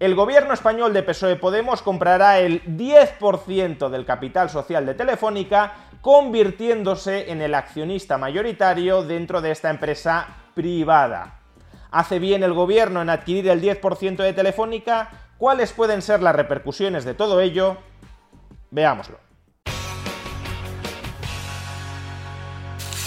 El gobierno español de PSOE Podemos comprará el 10% del capital social de Telefónica, convirtiéndose en el accionista mayoritario dentro de esta empresa privada. ¿Hace bien el gobierno en adquirir el 10% de Telefónica? ¿Cuáles pueden ser las repercusiones de todo ello? Veámoslo.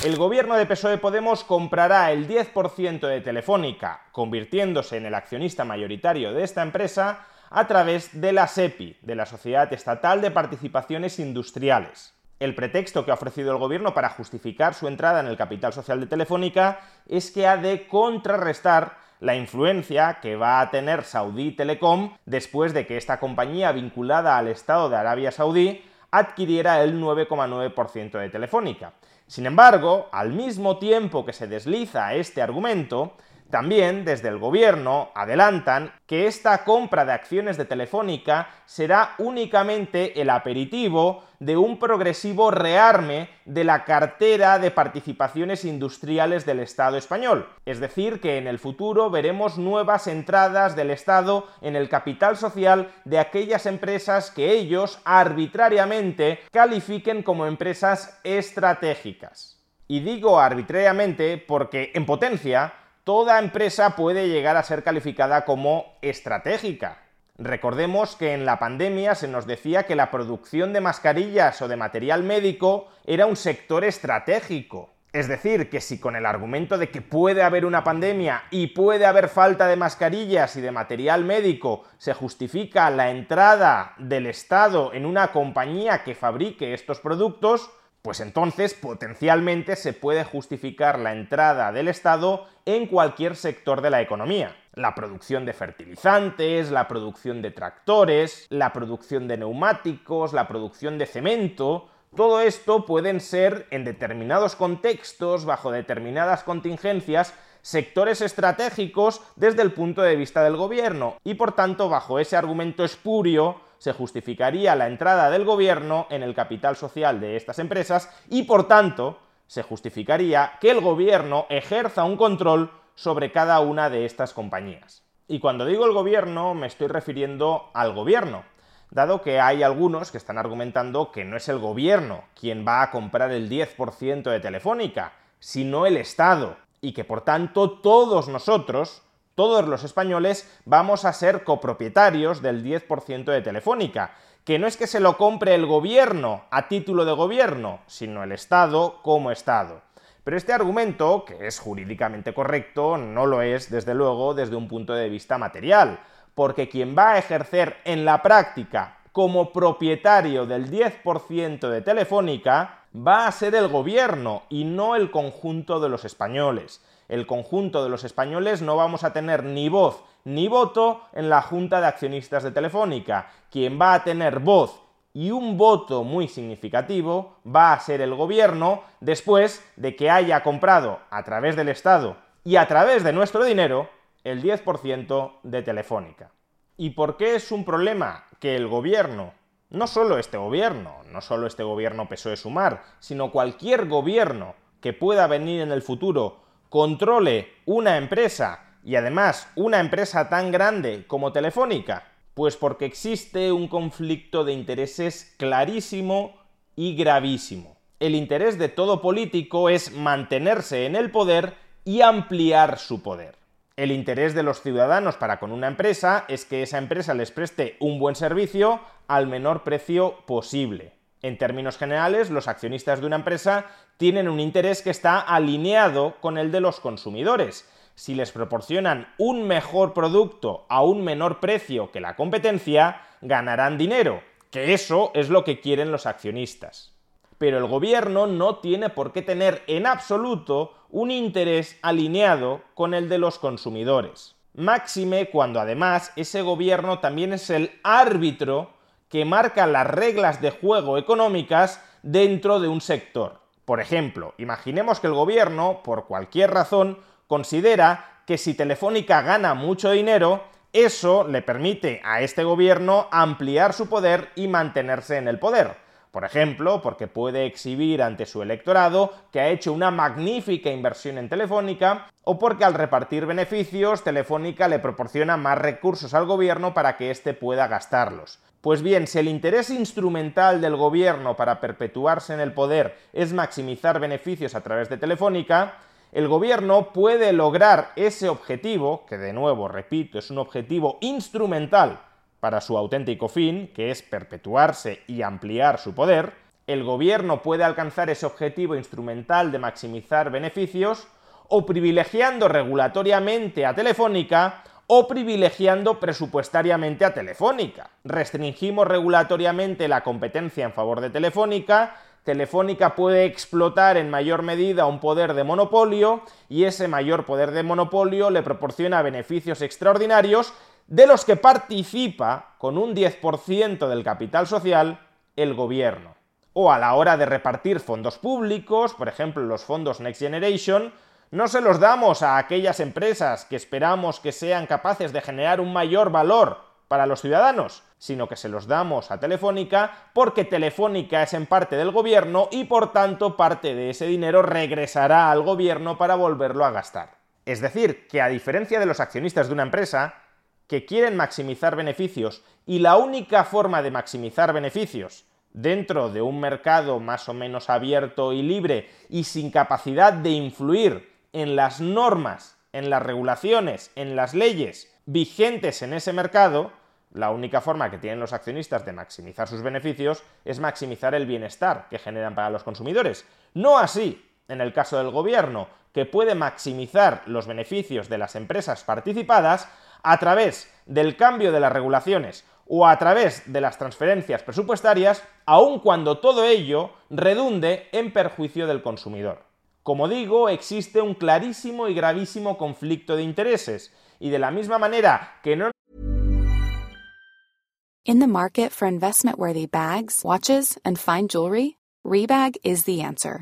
El gobierno de PSOE Podemos comprará el 10% de Telefónica, convirtiéndose en el accionista mayoritario de esta empresa a través de la SEPI, de la Sociedad Estatal de Participaciones Industriales. El pretexto que ha ofrecido el gobierno para justificar su entrada en el capital social de Telefónica es que ha de contrarrestar la influencia que va a tener Saudí Telecom después de que esta compañía vinculada al Estado de Arabia Saudí adquiriera el 9,9% de Telefónica. Sin embargo, al mismo tiempo que se desliza este argumento, también desde el gobierno adelantan que esta compra de acciones de Telefónica será únicamente el aperitivo de un progresivo rearme de la cartera de participaciones industriales del Estado español. Es decir, que en el futuro veremos nuevas entradas del Estado en el capital social de aquellas empresas que ellos arbitrariamente califiquen como empresas estratégicas. Y digo arbitrariamente porque en potencia toda empresa puede llegar a ser calificada como estratégica. Recordemos que en la pandemia se nos decía que la producción de mascarillas o de material médico era un sector estratégico. Es decir, que si con el argumento de que puede haber una pandemia y puede haber falta de mascarillas y de material médico se justifica la entrada del Estado en una compañía que fabrique estos productos, pues entonces potencialmente se puede justificar la entrada del Estado en cualquier sector de la economía. La producción de fertilizantes, la producción de tractores, la producción de neumáticos, la producción de cemento, todo esto pueden ser en determinados contextos, bajo determinadas contingencias, sectores estratégicos desde el punto de vista del gobierno y por tanto bajo ese argumento espurio se justificaría la entrada del gobierno en el capital social de estas empresas y, por tanto, se justificaría que el gobierno ejerza un control sobre cada una de estas compañías. Y cuando digo el gobierno me estoy refiriendo al gobierno, dado que hay algunos que están argumentando que no es el gobierno quien va a comprar el 10% de Telefónica, sino el Estado, y que por tanto todos nosotros todos los españoles vamos a ser copropietarios del 10% de Telefónica, que no es que se lo compre el gobierno a título de gobierno, sino el Estado como Estado. Pero este argumento, que es jurídicamente correcto, no lo es, desde luego, desde un punto de vista material, porque quien va a ejercer en la práctica como propietario del 10% de Telefónica va a ser el gobierno y no el conjunto de los españoles el conjunto de los españoles no vamos a tener ni voz ni voto en la Junta de Accionistas de Telefónica. Quien va a tener voz y un voto muy significativo va a ser el gobierno después de que haya comprado a través del Estado y a través de nuestro dinero el 10% de Telefónica. ¿Y por qué es un problema que el gobierno, no solo este gobierno, no solo este gobierno PSOE Sumar, sino cualquier gobierno que pueda venir en el futuro controle una empresa y además una empresa tan grande como Telefónica? Pues porque existe un conflicto de intereses clarísimo y gravísimo. El interés de todo político es mantenerse en el poder y ampliar su poder. El interés de los ciudadanos para con una empresa es que esa empresa les preste un buen servicio al menor precio posible. En términos generales, los accionistas de una empresa tienen un interés que está alineado con el de los consumidores. Si les proporcionan un mejor producto a un menor precio que la competencia, ganarán dinero, que eso es lo que quieren los accionistas. Pero el gobierno no tiene por qué tener en absoluto un interés alineado con el de los consumidores. Máxime cuando además ese gobierno también es el árbitro que marca las reglas de juego económicas dentro de un sector. Por ejemplo, imaginemos que el gobierno, por cualquier razón, considera que si Telefónica gana mucho dinero, eso le permite a este gobierno ampliar su poder y mantenerse en el poder. Por ejemplo, porque puede exhibir ante su electorado que ha hecho una magnífica inversión en Telefónica, o porque al repartir beneficios, Telefónica le proporciona más recursos al gobierno para que éste pueda gastarlos. Pues bien, si el interés instrumental del gobierno para perpetuarse en el poder es maximizar beneficios a través de Telefónica, el gobierno puede lograr ese objetivo, que de nuevo, repito, es un objetivo instrumental para su auténtico fin, que es perpetuarse y ampliar su poder, el gobierno puede alcanzar ese objetivo instrumental de maximizar beneficios o privilegiando regulatoriamente a Telefónica o privilegiando presupuestariamente a Telefónica. Restringimos regulatoriamente la competencia en favor de Telefónica Telefónica puede explotar en mayor medida un poder de monopolio y ese mayor poder de monopolio le proporciona beneficios extraordinarios de los que participa con un 10% del capital social el gobierno. O a la hora de repartir fondos públicos, por ejemplo los fondos Next Generation, no se los damos a aquellas empresas que esperamos que sean capaces de generar un mayor valor para los ciudadanos, sino que se los damos a Telefónica porque Telefónica es en parte del gobierno y por tanto parte de ese dinero regresará al gobierno para volverlo a gastar. Es decir, que a diferencia de los accionistas de una empresa, que quieren maximizar beneficios y la única forma de maximizar beneficios dentro de un mercado más o menos abierto y libre y sin capacidad de influir en las normas, en las regulaciones, en las leyes vigentes en ese mercado, la única forma que tienen los accionistas de maximizar sus beneficios es maximizar el bienestar que generan para los consumidores. No así en el caso del gobierno, que puede maximizar los beneficios de las empresas participadas a través del cambio de las regulaciones o a través de las transferencias presupuestarias, aun cuando todo ello redunde en perjuicio del consumidor. Como digo, existe un clarísimo y gravísimo conflicto de intereses, y de la misma manera que no In the market for investment-worthy bags, watches, and fine jewelry, Rebag is the answer.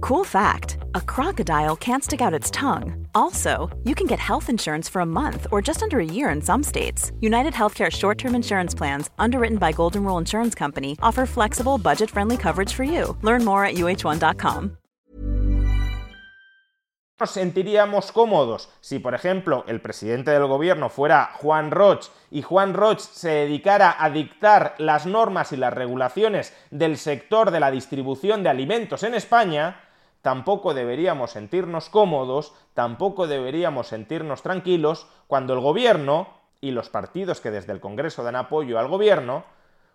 Cool fact a crocodile can't stick out its tongue. Also, you can get health insurance for a month or just under a year in some states. United Healthcare short term insurance plans, underwritten by Golden Rule Insurance Company, offer flexible, budget friendly coverage for you. Learn more at uh1.com. Nos sentiríamos cómodos si, por ejemplo, el presidente del gobierno fuera Juan Roch y Juan Roch se dedicara a dictar las normas y las regulaciones del sector de la distribución de alimentos en España, tampoco deberíamos sentirnos cómodos, tampoco deberíamos sentirnos tranquilos cuando el gobierno y los partidos que desde el Congreso dan apoyo al gobierno,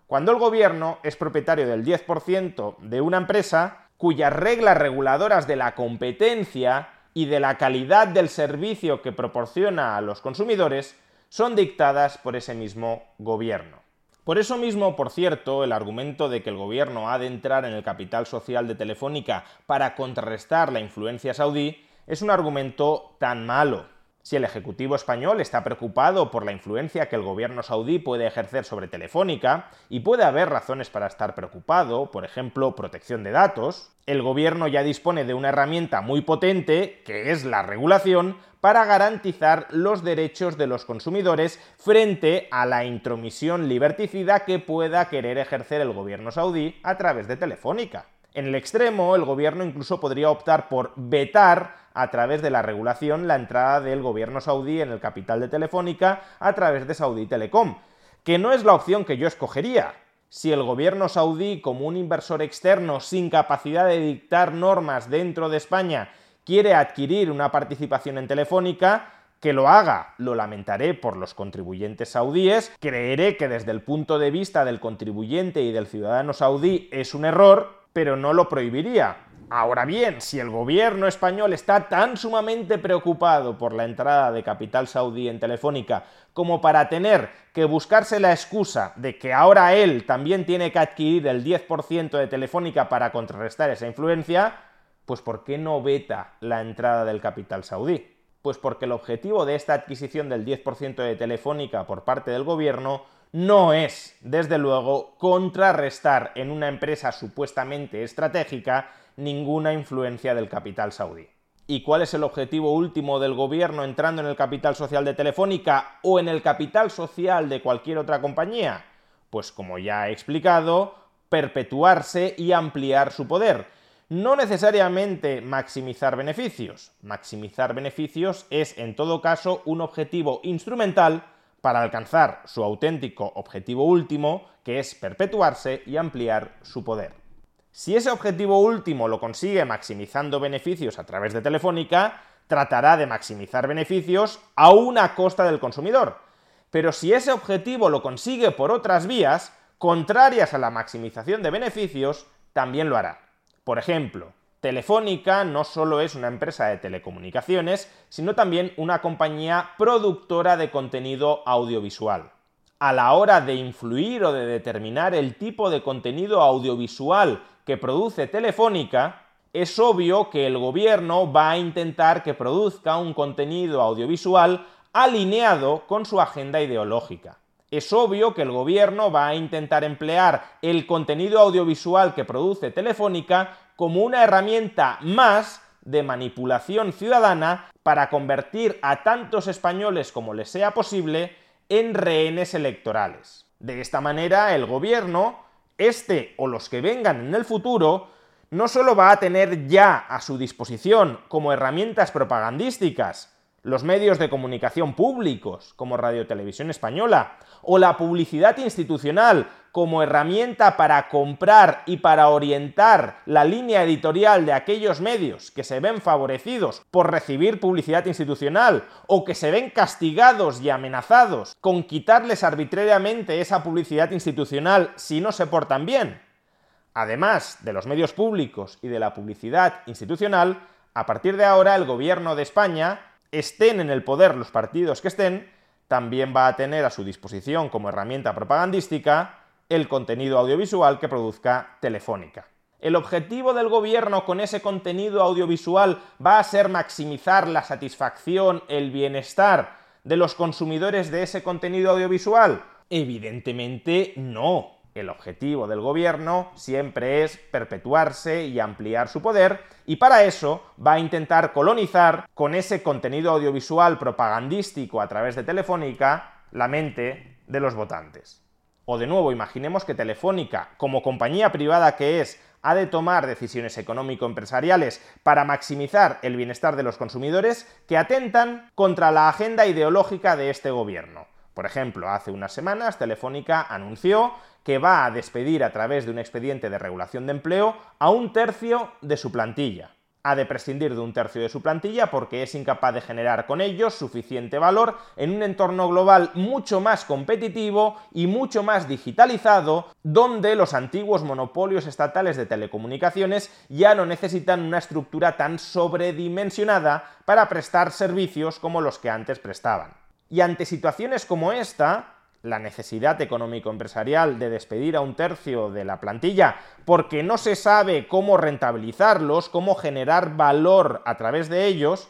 cuando el gobierno es propietario del 10% de una empresa cuyas reglas reguladoras de la competencia y de la calidad del servicio que proporciona a los consumidores son dictadas por ese mismo gobierno. Por eso mismo, por cierto, el argumento de que el gobierno ha de entrar en el capital social de Telefónica para contrarrestar la influencia saudí es un argumento tan malo. Si el Ejecutivo español está preocupado por la influencia que el gobierno saudí puede ejercer sobre Telefónica, y puede haber razones para estar preocupado, por ejemplo, protección de datos, el gobierno ya dispone de una herramienta muy potente, que es la regulación, para garantizar los derechos de los consumidores frente a la intromisión liberticida que pueda querer ejercer el gobierno saudí a través de Telefónica. En el extremo, el gobierno incluso podría optar por vetar a través de la regulación la entrada del gobierno saudí en el capital de Telefónica a través de Saudi Telecom, que no es la opción que yo escogería. Si el gobierno saudí, como un inversor externo sin capacidad de dictar normas dentro de España, quiere adquirir una participación en Telefónica, que lo haga, lo lamentaré por los contribuyentes saudíes, creeré que desde el punto de vista del contribuyente y del ciudadano saudí es un error, pero no lo prohibiría. Ahora bien, si el gobierno español está tan sumamente preocupado por la entrada de capital saudí en Telefónica como para tener que buscarse la excusa de que ahora él también tiene que adquirir el 10% de Telefónica para contrarrestar esa influencia, pues ¿por qué no veta la entrada del capital saudí? Pues porque el objetivo de esta adquisición del 10% de Telefónica por parte del gobierno no es, desde luego, contrarrestar en una empresa supuestamente estratégica ninguna influencia del capital saudí. ¿Y cuál es el objetivo último del gobierno entrando en el capital social de Telefónica o en el capital social de cualquier otra compañía? Pues como ya he explicado, perpetuarse y ampliar su poder. No necesariamente maximizar beneficios. Maximizar beneficios es en todo caso un objetivo instrumental para alcanzar su auténtico objetivo último, que es perpetuarse y ampliar su poder. Si ese objetivo último lo consigue maximizando beneficios a través de Telefónica, tratará de maximizar beneficios a una costa del consumidor. Pero si ese objetivo lo consigue por otras vías, contrarias a la maximización de beneficios, también lo hará. Por ejemplo, Telefónica no solo es una empresa de telecomunicaciones, sino también una compañía productora de contenido audiovisual. A la hora de influir o de determinar el tipo de contenido audiovisual que produce Telefónica, es obvio que el gobierno va a intentar que produzca un contenido audiovisual alineado con su agenda ideológica. Es obvio que el gobierno va a intentar emplear el contenido audiovisual que produce Telefónica como una herramienta más de manipulación ciudadana para convertir a tantos españoles como les sea posible en rehenes electorales. De esta manera, el gobierno, este o los que vengan en el futuro, no solo va a tener ya a su disposición como herramientas propagandísticas los medios de comunicación públicos, como Radio Televisión Española, o la publicidad institucional como herramienta para comprar y para orientar la línea editorial de aquellos medios que se ven favorecidos por recibir publicidad institucional o que se ven castigados y amenazados con quitarles arbitrariamente esa publicidad institucional si no se portan bien. Además de los medios públicos y de la publicidad institucional, a partir de ahora el gobierno de España estén en el poder los partidos que estén, también va a tener a su disposición como herramienta propagandística el contenido audiovisual que produzca Telefónica. El objetivo del gobierno con ese contenido audiovisual va a ser maximizar la satisfacción, el bienestar de los consumidores de ese contenido audiovisual. Evidentemente no. El objetivo del gobierno siempre es perpetuarse y ampliar su poder y para eso va a intentar colonizar con ese contenido audiovisual propagandístico a través de Telefónica la mente de los votantes. O de nuevo, imaginemos que Telefónica, como compañía privada que es, ha de tomar decisiones económico-empresariales para maximizar el bienestar de los consumidores que atentan contra la agenda ideológica de este gobierno. Por ejemplo, hace unas semanas Telefónica anunció que va a despedir a través de un expediente de regulación de empleo a un tercio de su plantilla. Ha de prescindir de un tercio de su plantilla porque es incapaz de generar con ellos suficiente valor en un entorno global mucho más competitivo y mucho más digitalizado, donde los antiguos monopolios estatales de telecomunicaciones ya no necesitan una estructura tan sobredimensionada para prestar servicios como los que antes prestaban. Y ante situaciones como esta, la necesidad económico-empresarial de despedir a un tercio de la plantilla porque no se sabe cómo rentabilizarlos, cómo generar valor a través de ellos,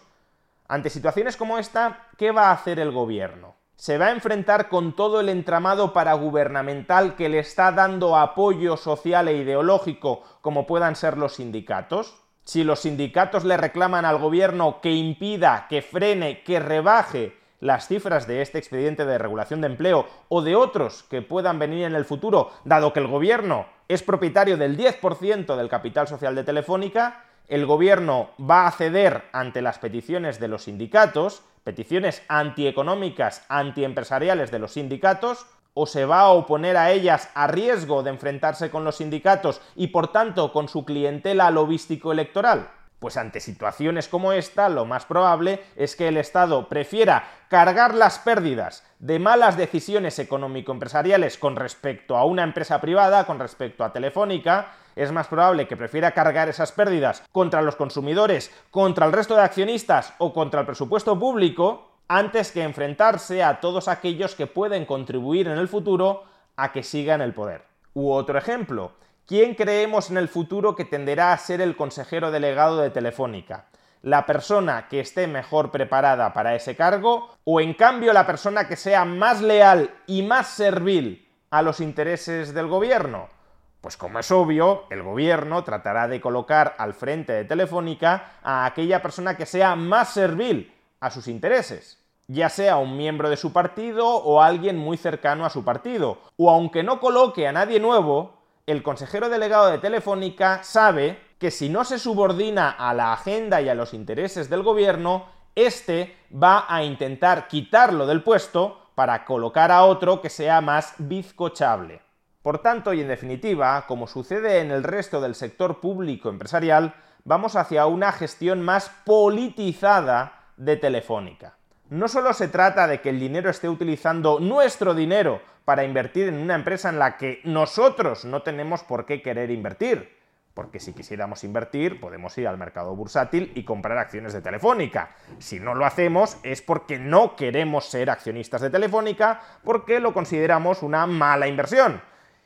Ante situaciones como esta, ¿qué va a hacer el gobierno? ¿Se va a enfrentar con todo el entramado paragubernamental que le está dando apoyo social e ideológico como puedan ser los sindicatos? Si los sindicatos le reclaman al gobierno que impida, que frene, que rebaje las cifras de este expediente de regulación de empleo o de otros que puedan venir en el futuro, dado que el gobierno es propietario del 10% del capital social de Telefónica, el gobierno va a ceder ante las peticiones de los sindicatos, peticiones antieconómicas, antiempresariales de los sindicatos, o se va a oponer a ellas a riesgo de enfrentarse con los sindicatos y por tanto con su clientela lobístico electoral. Pues ante situaciones como esta, lo más probable es que el Estado prefiera cargar las pérdidas de malas decisiones económico-empresariales con respecto a una empresa privada, con respecto a Telefónica, es más probable que prefiera cargar esas pérdidas contra los consumidores, contra el resto de accionistas o contra el presupuesto público, antes que enfrentarse a todos aquellos que pueden contribuir en el futuro a que sigan el poder. U otro ejemplo, ¿Quién creemos en el futuro que tenderá a ser el consejero delegado de Telefónica? ¿La persona que esté mejor preparada para ese cargo o en cambio la persona que sea más leal y más servil a los intereses del gobierno? Pues como es obvio, el gobierno tratará de colocar al frente de Telefónica a aquella persona que sea más servil a sus intereses, ya sea un miembro de su partido o alguien muy cercano a su partido, o aunque no coloque a nadie nuevo, el consejero delegado de Telefónica sabe que si no se subordina a la agenda y a los intereses del gobierno, este va a intentar quitarlo del puesto para colocar a otro que sea más bizcochable. Por tanto, y en definitiva, como sucede en el resto del sector público empresarial, vamos hacia una gestión más politizada de Telefónica. No solo se trata de que el dinero esté utilizando nuestro dinero para invertir en una empresa en la que nosotros no tenemos por qué querer invertir. Porque si quisiéramos invertir, podemos ir al mercado bursátil y comprar acciones de Telefónica. Si no lo hacemos es porque no queremos ser accionistas de Telefónica, porque lo consideramos una mala inversión.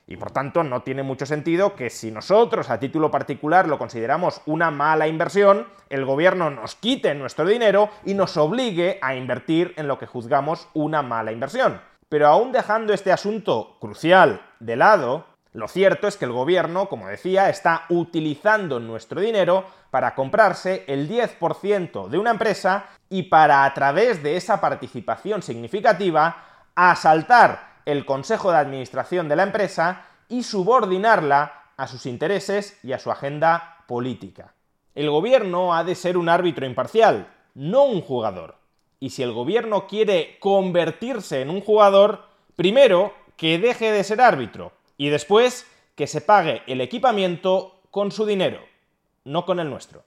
Y por tanto no tiene mucho sentido que si nosotros a título particular lo consideramos una mala inversión, el gobierno nos quite nuestro dinero y nos obligue a invertir en lo que juzgamos una mala inversión. Pero aún dejando este asunto crucial de lado, lo cierto es que el gobierno, como decía, está utilizando nuestro dinero para comprarse el 10% de una empresa y para a través de esa participación significativa asaltar el consejo de administración de la empresa y subordinarla a sus intereses y a su agenda política. El gobierno ha de ser un árbitro imparcial, no un jugador y si el gobierno quiere convertirse en un jugador, primero que deje de ser árbitro y después que se pague el equipamiento con su dinero, no con el nuestro.